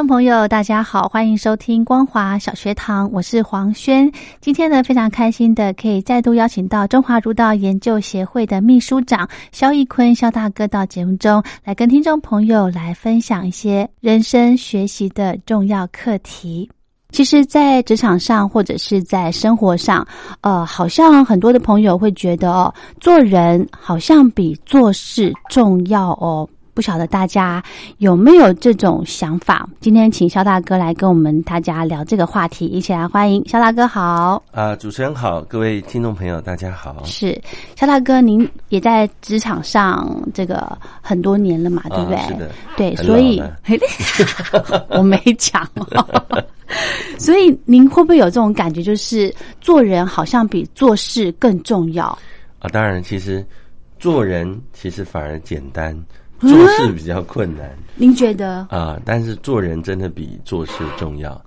众朋友，大家好，欢迎收听光华小学堂，我是黄轩。今天呢，非常开心的可以再度邀请到中华儒道研究协会的秘书长肖义坤肖大哥到节目中来跟听众朋友来分享一些人生学习的重要课题。其实，在职场上或者是在生活上，呃，好像很多的朋友会觉得哦，做人好像比做事重要哦。不晓得大家有没有这种想法？今天请肖大哥来跟我们大家聊这个话题，一起来欢迎肖大哥好。啊，主持人好，各位听众朋友大家好。是肖大哥，您也在职场上这个很多年了嘛，对不对？是的，对，所以 我没讲哦。所以您会不会有这种感觉，就是做人好像比做事更重要？啊，当然，其实做人其实反而简单，嗯做事比较困难您觉得？啊。但是做人真的比做事重要。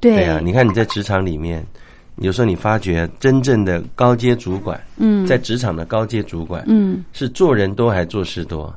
对啊，你看你在职场里面，有时候你发觉真正的高阶主管，嗯在职场的高阶主管，嗯，是做人多还做事多？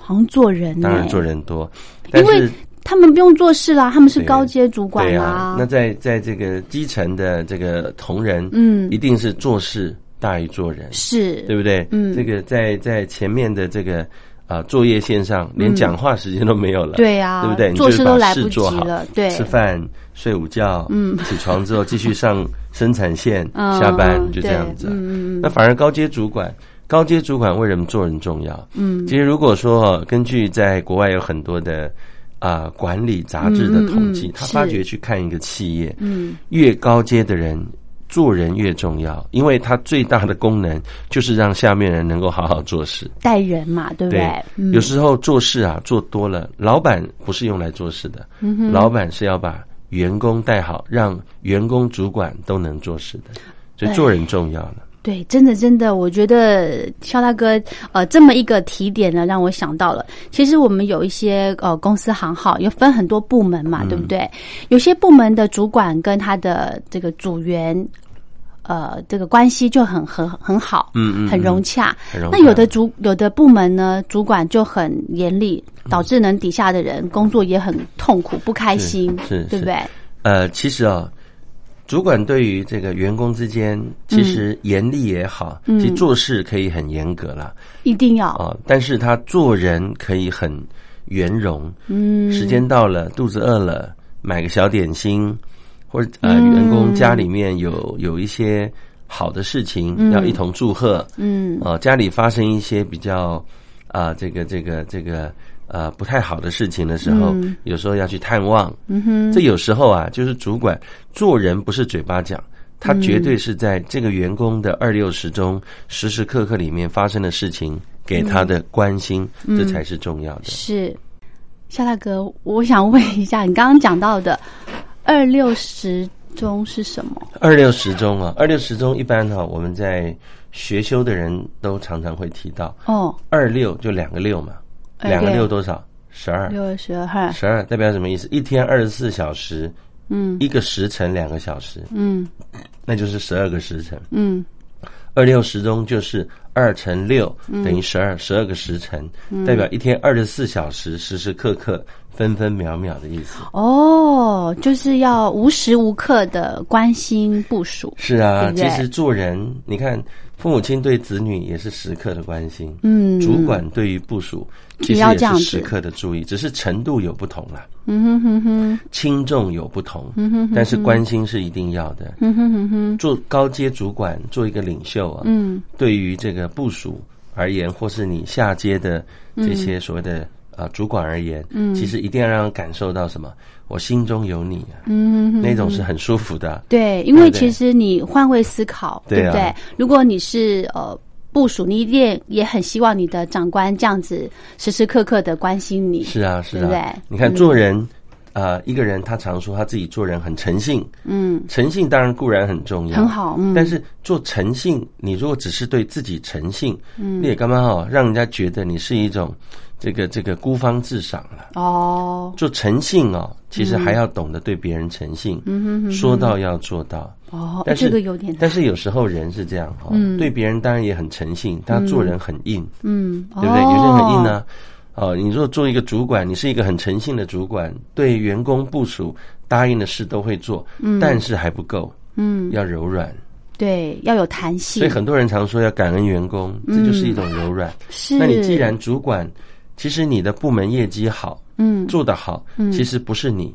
好像做人、欸，当然做人多，但因为是他们不用做事啦，他们是高阶主管啦。对啊，那在在这个基层的这个同仁，嗯一定是做事大于做人。是，对不对？嗯这个在在前面的这个啊、作业线上，连讲话时间都没有了。对呀对不对？你做就是把事都来不事做好及了对吃饭、睡午觉，嗯起床之后继续上 生产线，嗯下班嗯就这样子。嗯那反而高阶主管，高阶主管为什么做人重要？嗯其实如果说哦根据在国外有很多的啊、管理杂志的统计，嗯嗯嗯他发觉去看一个企业，嗯越高阶的人做人越重要，因为他最大的功能就是让下面人能够好好做事。带人嘛，对不对？嗯有时候做事啊做多了，老板不是用来做事的，嗯老板是要把员工带好，让员工、主管都能做事的，所以做人重要了。对，真的真的，我觉得肖大哥呃这么一个提点呢，让我想到了，其实我们有一些呃公司行号有分很多部门嗯嘛，对不对？有些部门的主管跟他的这个组员。呃，这个关系就很很很好，嗯嗯很融洽。那有的主有的部门呢，主管就很严厉，导致呢底下的人工作也很痛苦、不开心，是是对不对？呃，其实啊、主管对于这个员工之间，其实严厉也好，嗯其实做事可以很严格啦。一定要，啊、但是他做人可以很圆融。嗯，时间到了，肚子饿了，买个小点心，或者呃，嗯员工家里面有有一些好的事情、要一同祝贺。嗯。呃，家里发生一些比较啊、这个这个这个呃不太好的事情的时候，嗯。有时候要去探望。嗯哼，这有时候啊，就是主管做人不是嘴巴讲，他绝对是在这个员工的二六十中时时刻刻里面发生的事情，给他的关心，嗯。这才是重要的。是，夏大哥，我想问一下，你刚刚讲到的二六十钟是什么？二六十钟啊，二六十钟一般哈、我们在学修的人都常常会提到，哦，二六就两个六嘛，两个六六多少？十二，六十二，十二代表什么意思？一天二十四小时，嗯。一个时辰两个小时，嗯。那就是十二个时辰。嗯。二六时钟就是二乘六等于十二，十二个时辰，代表一天二十四小时，时时刻刻分分秒秒的意思。哦，就是要无时无刻的关心部署。是啊，对对？其实做人，你看父母亲对子女也是时刻的关心，嗯。主管对于部署其实也是时刻的注意，只是程度有不同啦，嗯哼哼哼，轻重有不同，嗯哼哼但是关心是一定要的。嗯哼哼哼，做高阶主管，做一个领袖啊，嗯。对于这个部署而言，或是你下阶的这些所谓的啊、呃主管而言，嗯其实一定要让人感受到什么？我心中有你啊，嗯那种是很舒服的啊。对，因为其实你换位思考，对啊不对？如果你是呃部署，你一定也很希望你的长官这样子时时刻刻的关心你。是啊，是对不对啊。你看做人，啊、一个人他常说他自己做人很诚信，嗯，诚信当然固然很重要，很好，嗯，但是做诚信，你如果只是对自己诚信，嗯，你也刚刚好让人家觉得你是一种这个这个孤芳自赏了。哦，做诚信哦，其实还要懂得对别人诚信，说到要做到。哦，但是这个有点，但是有时候人是这样哦，嗯对别人当然也很诚信，但他做人很硬，嗯，对不对？有些人很硬哦，呢、哦，你如果做一个主管，你是一个很诚信的主管，对员工部署答应的事都会做，嗯但是还不够，嗯，要柔软。对，要有弹性，所以很多人常说要感恩员工，这就是一种柔软。是，那你既然主管，其实你的部门业绩好，嗯，做得好，嗯。其实不是你，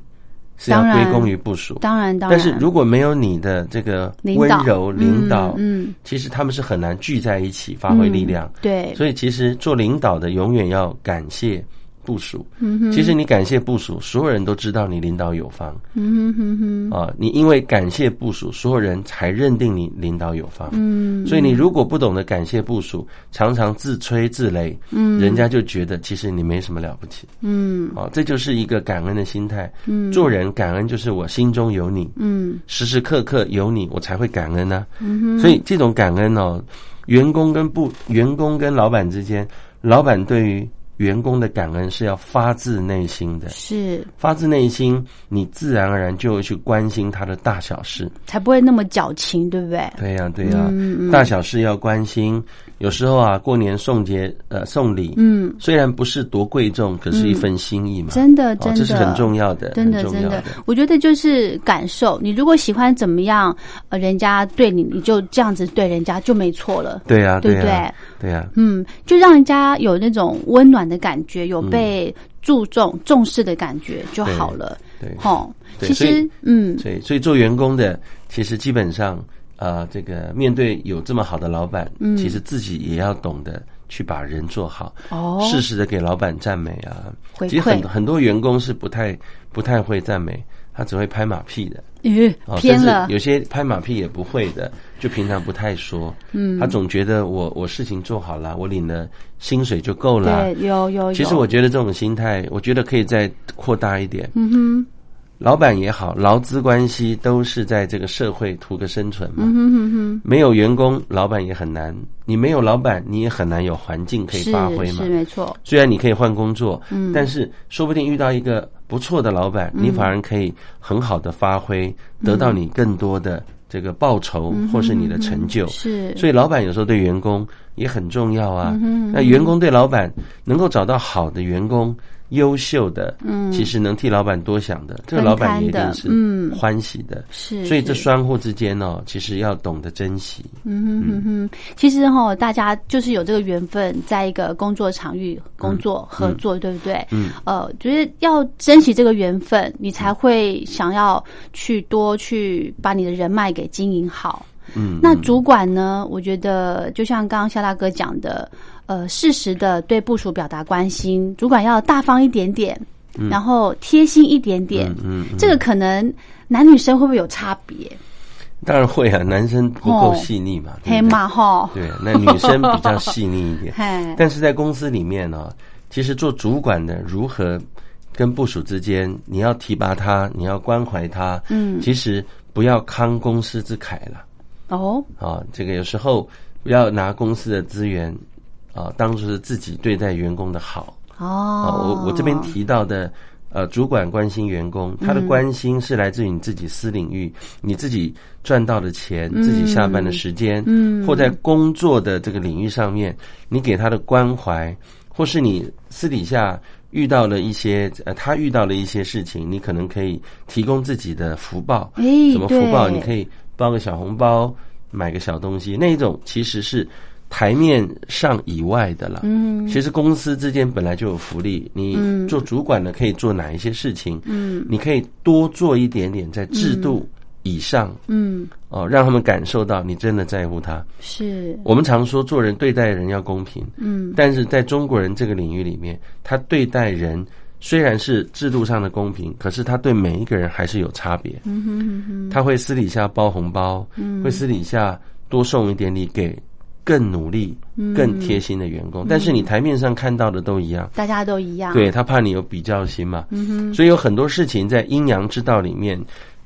是要归功于部署。当然当然，但是如果没有你的这个温柔领导，嗯，嗯。其实他们是很难聚在一起发挥力量。对，所以其实做领导的永远要感谢部署。嗯哼，其实你感谢部署，所有人都知道你领导有方嗯哼哼哼，啊。你因为感谢部署，所有人才认定你领导有方。嗯，所以你如果不懂得感谢部署，常常自吹自擂，嗯人家就觉得其实你没什么了不起嗯啊。这就是一个感恩的心态。嗯，做人感恩就是我心中有你，嗯时时刻刻有你，我才会感恩呢、嗯哼，所以这种感恩哦，员工跟部员工跟老板之间，老板对于员工的感恩是要发自内心的，是发自内心，你自然而然就会去关心他的大小事。才不会那么矫情，对不对？对呀、对呀、嗯嗯大小事要关心。有时候啊，过年送节呃送礼，嗯，虽然不是多贵重，可是一份心意嘛，真的哦真的，这是很重要的，真的真的我觉得就是感受。你如果喜欢怎么样，呃，人家对你，你就这样子对人家就没错了。对呀、对不对、对呀、嗯，就让人家有那种温暖的感觉，有被注重、重视的感觉就好了。对。吼，其实，嗯，对，所以做员工的，其实基本上，呃，这个面对有这么好的老板，嗯其实自己也要懂得去把人做好，哦，适时的给老板赞美啊。其实很馈，很多员工是不太不太会赞美，他只会拍马屁的。咦，哦，甚至偏了，有些拍马屁也不会的，就平常不太说。嗯他总觉得我我事情做好了，我领了薪水就够了。对，有有有。其实我觉得这种心态，我觉得可以再扩大一点。嗯哼，老板也好，劳资关系都是在这个社会图个生存嘛。嗯哼哼哼，没有员工，老板也很难。你没有老板，你也很难有环境可以发挥嘛是。没错，虽然你可以换工作，嗯但是说不定遇到一个不错的老板，你反而可以很好的发挥，得到你更多的这个报酬嗯或是你的成就。是，所以老板有时候对员工也很重要啊。嗯哼那员工对老板能够找到好的员工、优秀的，嗯其实能替老板多想的，这个分老板一定是嗯欢喜的。是，所以这是双互之间哦，其实要懂得珍惜。嗯哼哼哼，其实哈、大家就是有这个缘分，在一个工作场域工作、合作，对不对？嗯，呃，就是要珍惜这个缘分，你才会想要去多去把你的人脉给经营好。嗯，那主管呢？我觉得就像刚刚肖大哥讲的，呃，适时的对部署表达关心，主管要大方一点点，然后贴心一点点。嗯，嗯这个可能男女生会不会有差别？当然会啊，男生不够细腻嘛，对黑？马哈，对，那女生比较细腻一点。嘿，但是在公司里面呢、其实做主管的如何跟部署之间，你要提拔他，你要关怀他，嗯，其实不要慷公司之慨了哦，啊。这个有时候不要拿公司的资源啊，当做是自己对待员工的好啊。哦，我我这边提到的。呃，主管关心员工，他的关心是来自于你自己私领域，你自己赚到的钱，自己下班的时间，嗯或在工作的这个领域上面，你给他的关怀，或是你私底下遇到了一些呃，他遇到了一些事情，你可能可以提供自己的福报。哎，什么福报？你可以包个小红包，买个小东西，那一种其实是台面上以外的了。嗯其实公司之间本来就有福利，你嗯做主管的可以做哪一些事情？嗯你可以多做一点点，在制度以上嗯，哦，让他们感受到你真的在乎他。是，我们常说做人对待人要公平，嗯但是在中国人这个领域里面，他对待人虽然是制度上的公平，可是他对每一个人还是有差别。嗯哼哼哼，他会私底下包红包，嗯。会私底下多送一点礼给更努力、嗯。更贴心的员工。但是你台面上看到的都一样，大家都一样，，对他怕你有比较心嘛。嗯哼，所以有很多事情在阴阳之道里面，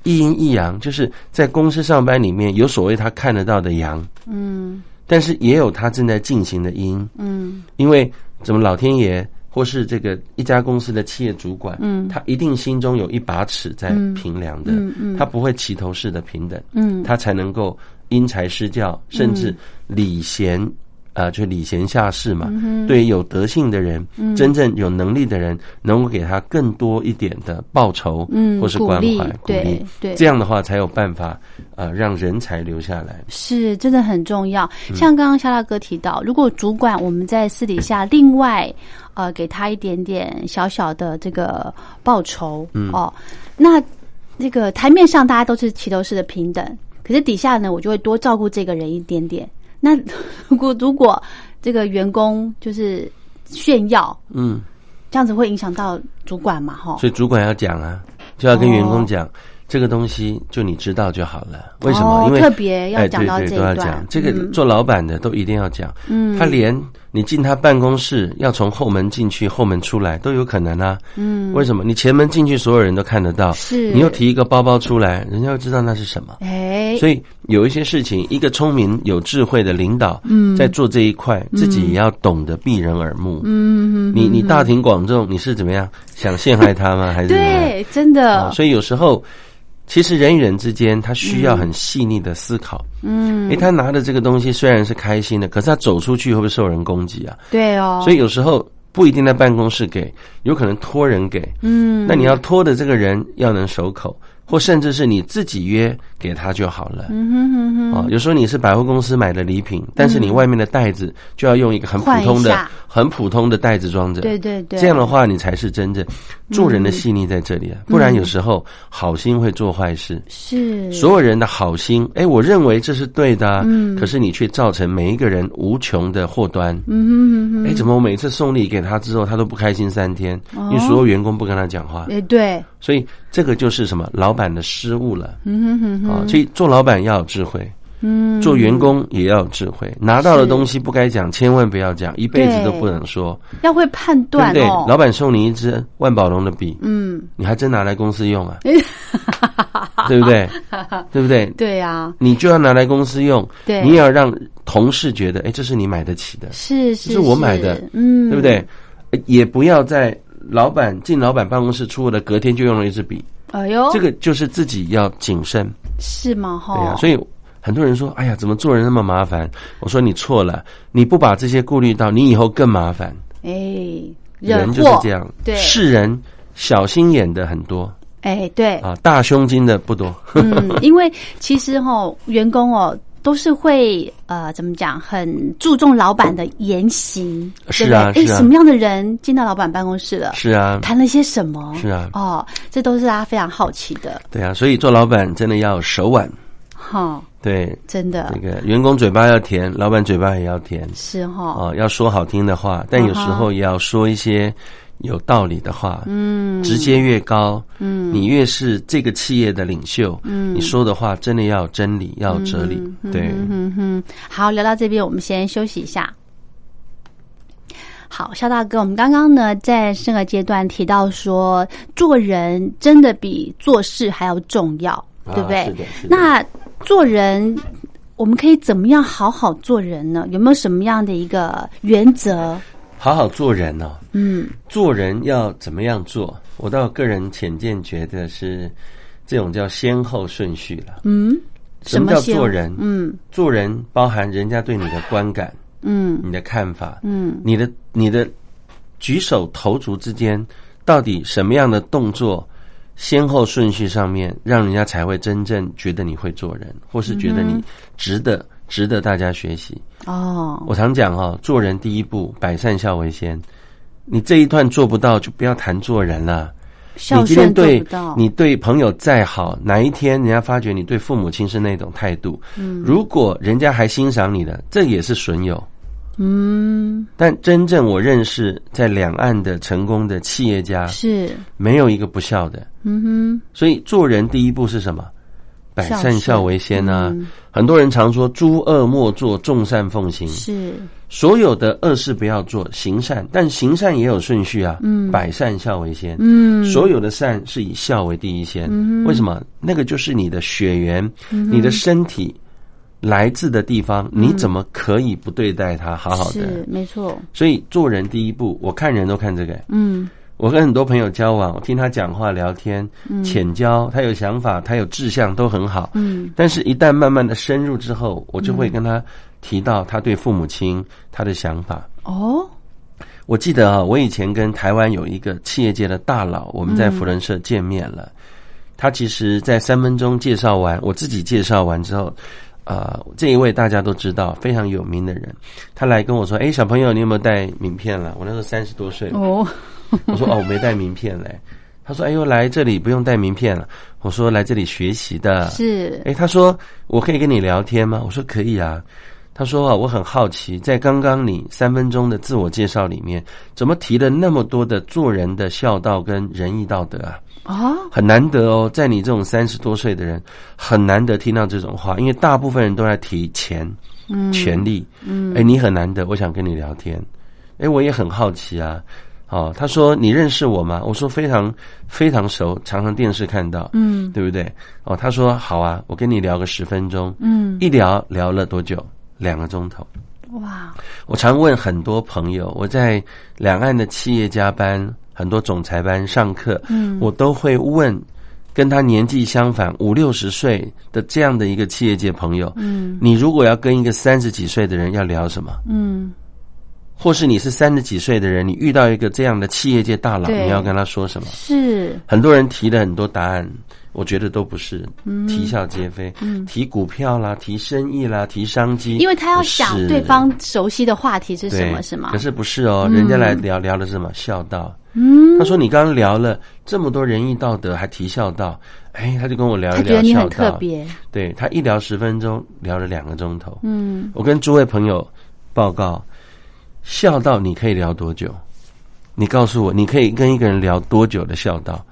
一阴一阳，就是在公司上班里面有所谓他看得到的阳，嗯。但是也有他正在进行的阴。嗯。因为怎么老天爷或是这个一家公司的企业主管，嗯。他一定心中有一把尺在平量的，嗯嗯他不会齐头式的平等，嗯，他才能够因材施教，甚至礼贤。啊、就礼贤下士嘛，嗯对于有德性的人，真正有能力的人，能够给他更多一点的报酬，嗯或是关怀、鼓对励，对这样的话才有办法，呃，让人才留下来。是真的很重要。嗯像刚刚肖大哥提到，如果主管我们在私底下另外呃给他一点点小小的这个报酬，嗯哦，那这个台面上大家都是齐头式的平等，可是底下呢，我就会多照顾这个人一点点。那 如果如果这个员工就是炫耀，嗯，这样子会影响到主管嘛？哈，所以主管要讲啊，就要跟员工讲，这个东西就你知道就好了。为什么？因为哦特别要哎，讲到对对，都要这一段。这个嗯做老板的都一定要讲。嗯他连你进他办公室要从后门进去，后门出来都有可能啊。嗯，为什么？你前门进去，所有人都看得到。是你又提一个包包出来，人家又知道那是什么。哎，所以有一些事情，一个聪明有智慧的领导，嗯在做这一块，自己也要懂得避人耳目。嗯，你你大庭广众，你是怎么样想陷害他吗？还是？对，真的，啊，所以有时候，其实人与人之间，他需要很细腻的思考。嗯，诶，他拿的这个东西虽然是开心的，可是他走出去会不会受人攻击啊？对哦，所以有时候不一定在办公室给，有可能托人给。嗯，那你要托的这个人要能守口，或甚至是你自己约给他就好了。嗯哼哼哼，啊，有时候你是百货公司买的礼品，但是你外面的袋子就要用一个很普通的、很普通的袋子装着。对对对，这样的话，你才是真正做人的细腻在这里啊！不然有时候好心会做坏事。是所有人的好心，哎，我认为这是对的、啊，嗯可是你却造成每一个人无穷的祸端。嗯哼哼哼，哎，怎么我每次送礼给他之后，他都不开心三天？哦因为所有员工不跟他讲话，哎对，所以这个就是什么老板的失误了嗯哼哼哼，啊！所以做老板要有智慧，嗯，做员工也要有智慧。拿到的东西不该讲，千万不要讲，一辈子都不能说，要会判对不对？断哦，老板送你一支万宝龙的笔，嗯，你还真拿来公司用啊？对不对？对不对？对呀，你就要拿来公司用，对你也要让同事觉得，哎，这是你买得起的，是是我买的嗯，对不对？呃也不要在老板进老板办公室出货的隔天就用了一支笔，哎呦，这个就是自己要谨慎，是吗？哈，对呀、所以很多人说，哎呀，怎么做人那么麻烦？我说你错了，你不把这些顾虑到，你以后更麻烦。哎，人就是这样，对世人小心眼的很多哎，对，啊，大胸襟的不多。嗯，因为其实哈、员工哦都是会呃怎么讲，很注重老板的言行，是啊是啊。什么样的人进到老板办公室了？是啊，谈了些什么？是啊。哦，这都是大家非常好奇的，对啊，所以做老板真的要手腕。哈、对，真的。那个员工嘴巴要甜，老板嘴巴也要甜。是哈、哦，要说好听的话，但有时候也要说一些有道理的话。嗯，直接越高，嗯你越是这个企业的领袖，嗯你说的话真的要有真理，要有哲理，对。嗯哼哼，好，聊到这边，我们先休息一下。好，肖大哥，我们刚刚呢在上个阶段提到说，做人真的比做事还要重要，啊对不对？是的是的那做人，我们可以怎么样好好做人呢？有没有什么样的一个原则？好好做人哦，嗯。做人要怎么样做？我倒个人浅见觉得是这种叫先后顺序了。嗯，什么叫做人？嗯。做人包含人家对你的观感、嗯。你的看法、嗯。你的你的举手投足之间，到底什么样的动作，先后顺序上面，让人家才会真正觉得你会做人，或是觉得你值得值得大家学习。哦，我常讲哈、做人第一步，百善孝为先。你这一段做不到，就不要谈做人了。孝你今天对你对朋友再好，哪一天人家发觉你对父母亲是那种态度，嗯如果人家还欣赏你的，这也是损友。嗯，但真正我认识在两岸的成功的企业家，是，没有一个不孝的。嗯哼所以做人第一步是什么？百善孝为先啊！嗯很多人常说诸恶莫作，众善奉行，。是，所有的恶事不要做，行善，但行善也有顺序啊。嗯百善孝为先。嗯，所有的善是以孝为第一先。嗯为什么？那个就是你的血缘，你的身体来自的地方，你怎么可以不对待它好好的是？没错，所以做人第一步，我看人都看这个。嗯我跟很多朋友交往，我听他讲话、聊天、浅交，他有想法，他有志向，都很好。嗯但是，一旦慢慢的深入之后，我就会跟他提到他对父母亲他的想法。哦，我记得啊，我以前跟台湾有一个企业界的大佬，我们在福伦社见面了。他其实，在三分钟介绍完，我自己介绍完之后，呃，这一位大家都知道非常有名的人，他来跟我说：“哎，小朋友，你有没有带名片了？”我那时候三十多岁了，哦，我说：“哦，我没带名片嘞。”他说：“哎呦，来这里不用带名片了。”我说：“来这里学习的。”是，哎，他说我可以跟你聊天吗？我说可以啊。他说啊，我很好奇，在刚刚你三分钟的自我介绍里面，怎么提了那么多的做人的孝道跟仁义道德啊？哦，很难得哦，在你这种三十多岁的人，很难得听到这种话，因为大部分人都在提钱、嗯，权力。嗯，哎，你很难得，我想跟你聊天。哎，我也很好奇啊。哦，他说你认识我吗？我说非常非常熟，常常电视看到。嗯对不对？哦，他说好啊，我跟你聊个十分钟。嗯，一聊聊了多久？两个钟头。哇，我常问很多朋友，我在两岸的企业家班、很多总裁班上课，嗯我都会问跟他年纪相反五六十岁的这样的一个企业界朋友，嗯你如果要跟一个三十几岁的人要聊什么？嗯，或是你是三十几岁的人，你遇到一个这样的企业界大佬，你要跟他说什么？是，很多人提了很多答案，我觉得都不是嗯啼笑皆非。嗯提股票啦，提生意啦，提商机，因为他要想对方熟悉的话题是什对么，是吗可？是不是哦，人家来聊聊的是什么孝道。嗯，他说你刚刚聊了这么多仁义道德，还提孝道，哎，他就跟我聊一聊孝觉得你很特道。别，对他一聊十分钟，聊了两个钟头。嗯我跟诸位朋友报告，孝道你可以聊多久？你告诉我，你可以跟一个人聊多久的孝道？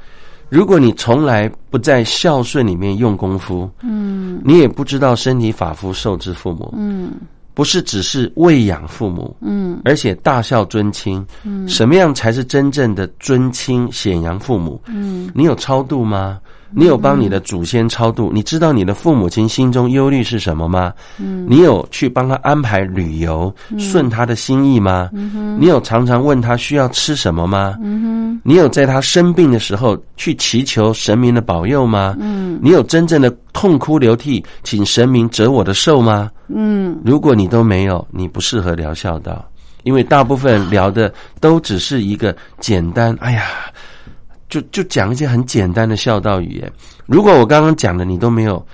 如果你从来不在孝顺里面用功夫，嗯你也不知道身体发肤受之父母，嗯不是只是喂养父母，嗯而且大孝尊亲。嗯什么样才是真正的尊亲显扬父母？嗯你有超度吗？你有帮你的祖先超度？你知道你的父母亲心中忧虑是什么吗？嗯你有去帮他安排旅游，顺他的心意吗？你有常常问他需要吃什么吗？嗯你有在他生病的时候去祈求神明的保佑吗？嗯你有真正的痛哭流涕，请神明折我的寿吗？嗯如果你都没有，你不适合聊孝道，因为大部分聊的都只是一个简单，哎呀，就就讲一些很简单的孝道语言。如果我刚刚讲的你都没有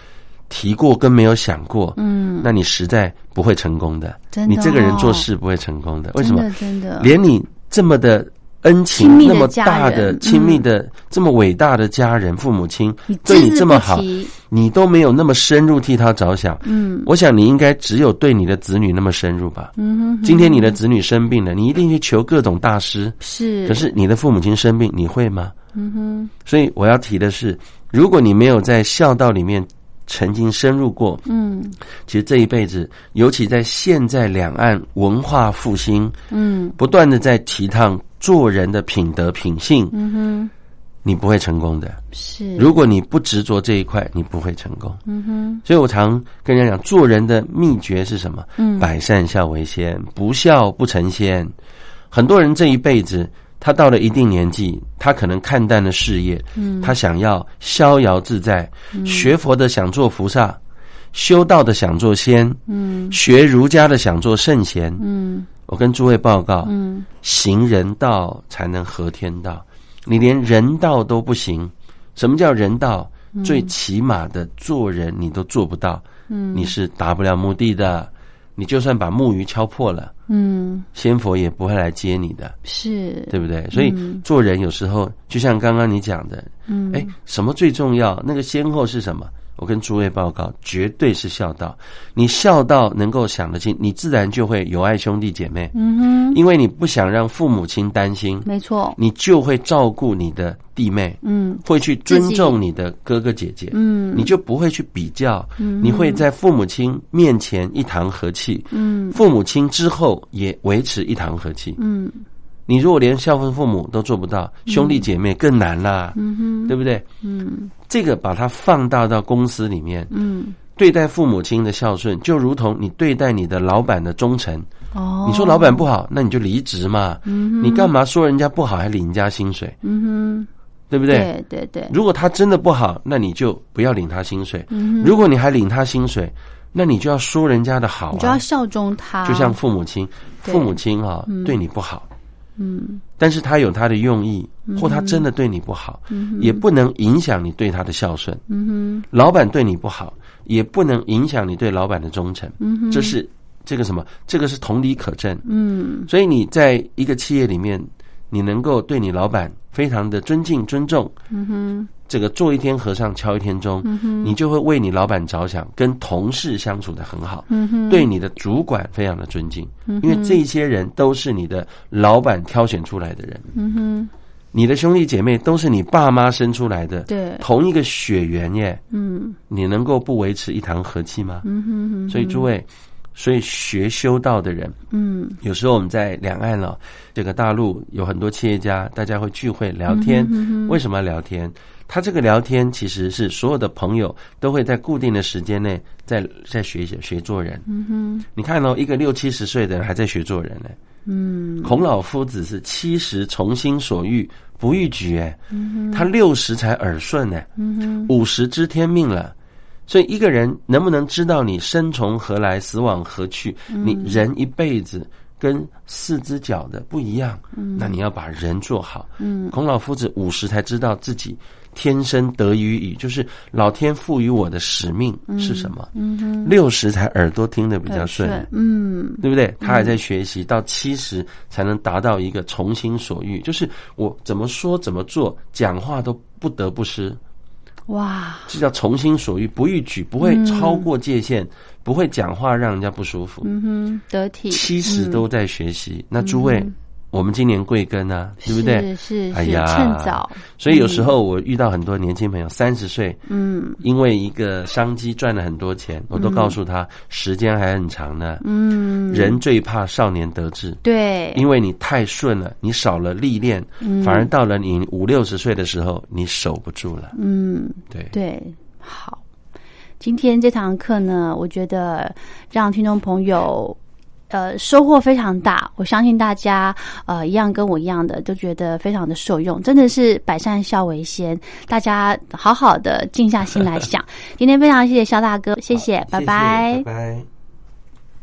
提过跟没有想过，嗯，那你实在不会成功的。真的你这个人哦做事不会成功的。为什么？真的真的连你这么的恩情那么大的亲密的、这么伟大的家人、父母亲对你这么好，你都没有那么深入替他着想。嗯我想你应该只有对你的子女那么深入吧。嗯哼，今天你的子女生病了，你一定去求各种大师。是，可是你的父母亲生病，你会吗？嗯哼所以我要提的是，如果你没有在孝道里面曾经深入过，嗯其实这一辈子，尤其在现在两岸文化复兴，嗯不断的在提倡做人的品德品性，嗯哼你不会成功的。是，如果你不执着这一块，你不会成功。嗯哼所以我常跟人家讲，做人的秘诀是什么？嗯百善孝为先，不孝不成仙。很多人这一辈子，他到了一定年纪，他可能看淡了事业，嗯他想要逍遥自在，学佛的想做菩萨，修道的想做仙，嗯学儒家的想做圣贤。嗯我跟诸位报告，嗯行人道才能合天道。你连人道都不行，什么叫人道？最起码的做人你都做不到，嗯，你是达不了目的的。你就算把木鱼敲破了，嗯仙佛也不会来接你的，是，对不对？所以嗯做人有时候就像刚刚你讲的，嗯哎，什么最重要？那个先后是什么？我跟诸位报告，绝对是孝道。你孝道能够想得清，你自然就会有爱兄弟姐妹，嗯哼，因为你不想让父母亲担心，没错，你就会照顾你的弟妹，嗯。会去尊重你的哥哥姐姐，嗯。你就不会去比较，嗯。你会在父母亲面前一堂和气，嗯。父母亲之后也维持一堂和气。嗯你如果连孝顺父母都做不到，兄弟姐妹更难啦，嗯哼，对不对？嗯。这个把它放大到公司里面，嗯，对待父母亲的孝顺，就如同你对待你的老板的忠诚。哦，你说老板不好，那你就离职嘛。嗯哼，你干嘛说人家不好还领人家薪水，嗯哼，对不对？对对对，如果他真的不好，那你就不要领他薪水。嗯哼，如果你还领他薪水，那你就要说人家的好啊。你就要效忠他，就像父母亲，父母亲啊嗯。对你不好，嗯但是他有他的用意，或他真的对你不好，也不能影响你对他的孝顺。嗯哼老板对你不好，也不能影响你对老板的忠诚。嗯哼，这是这个什么？这个是同理可证。嗯所以你在一个企业里面，你能够对你老板非常的尊敬、尊重，嗯哼这个做一天和尚敲一天钟，嗯你就会为你老板着想，跟同事相处的很好，嗯，对你的主管非常的尊敬，嗯因为这些人都是你的老板挑选出来的人，你的兄弟姐妹都是你爸妈生出来的，对，同一个血缘耶，嗯。你能够不维持一堂和气吗？嗯哼哼，所以诸位，所以学修道的人，嗯。有时候我们在两岸了、这个大陆有很多企业家，大家会聚会聊天。嗯为什么要聊天？他这个聊天其实是所有的朋友都会在固定的时间内在在学习学做人。嗯哼你看哦，一个六七十岁的人还在学做人呢。嗯孔老夫子是七十从心所欲不逾矩，哎，嗯他六十才耳顺呢，嗯哼五十知天命了。所以一个人能不能知道你生从何来，死往何去？嗯你人一辈子跟四只脚的不一样，那你要把人做好。嗯孔老夫子五十才知道自己天生得于矣，就是老天赋予我的使命是什么。嗯哼，六十才耳朵听得比较顺，嗯对不对？他还在学习，到七十才能达到一个从心所欲，就是我怎么说怎么做，讲话都不得不失。哇，这叫从心所欲，不逾矩，不会超过界限，不会讲话让人家不舒服。嗯哼，得体，七十都在学习，那诸位，我们今年贵庚啊，对不对？是是是，哎呀趁早，所以有时候我遇到很多年轻朋友，三十岁，嗯。因为一个商机赚了很多钱，我都告诉他，时间还很长呢。嗯，人最怕少年得志，对，因为你太顺了，你少了历练，反而到了你五六十岁的时候，你守不住了。嗯。对，对，好。今天这堂课呢，我觉得让听众朋友呃收获非常大。我相信大家呃一样跟我一样的，都觉得非常的受用。真的是百善孝为先，大家好好的静下心来想。今天非常谢谢肖大哥，谢谢，拜谢谢拜拜拜。